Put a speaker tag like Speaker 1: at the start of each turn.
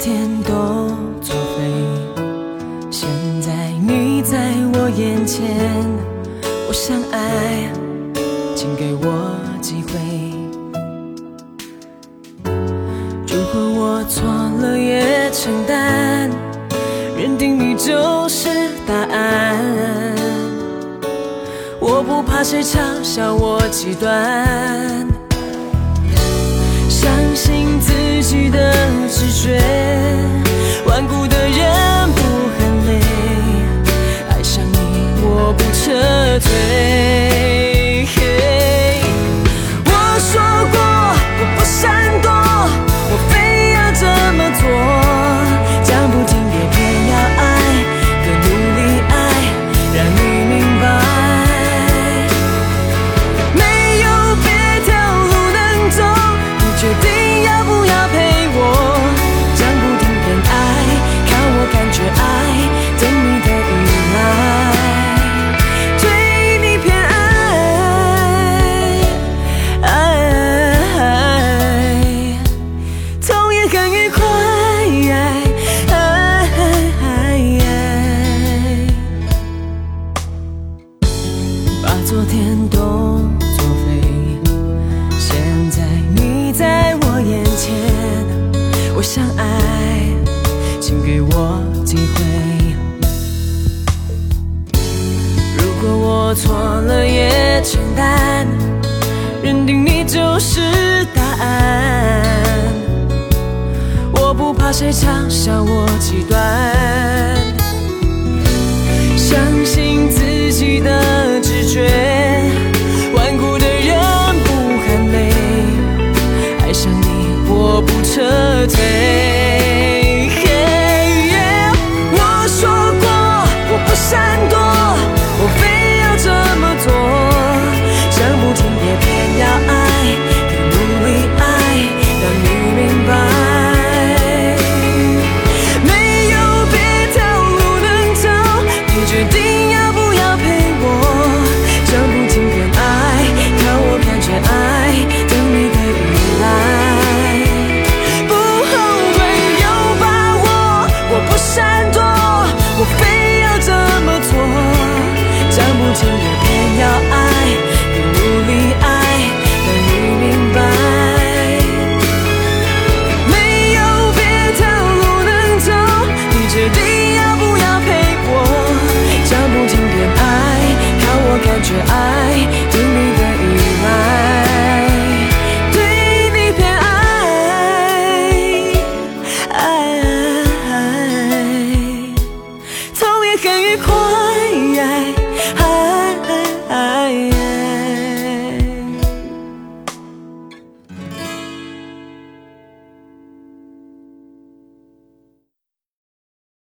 Speaker 1: 天都作废。现在你在我眼前，我想爱，请给我机会。如果我错了也承担，认定你就是答案。我不怕谁嘲笑我极端，相信自己的直觉。顽固的人不喊累，爱上你我不撤退。简单，认定你就是答案。我不怕谁嘲笑我极端。相信自己的直觉，顽固的人不喊累，爱上你我不撤退。shine. Cool.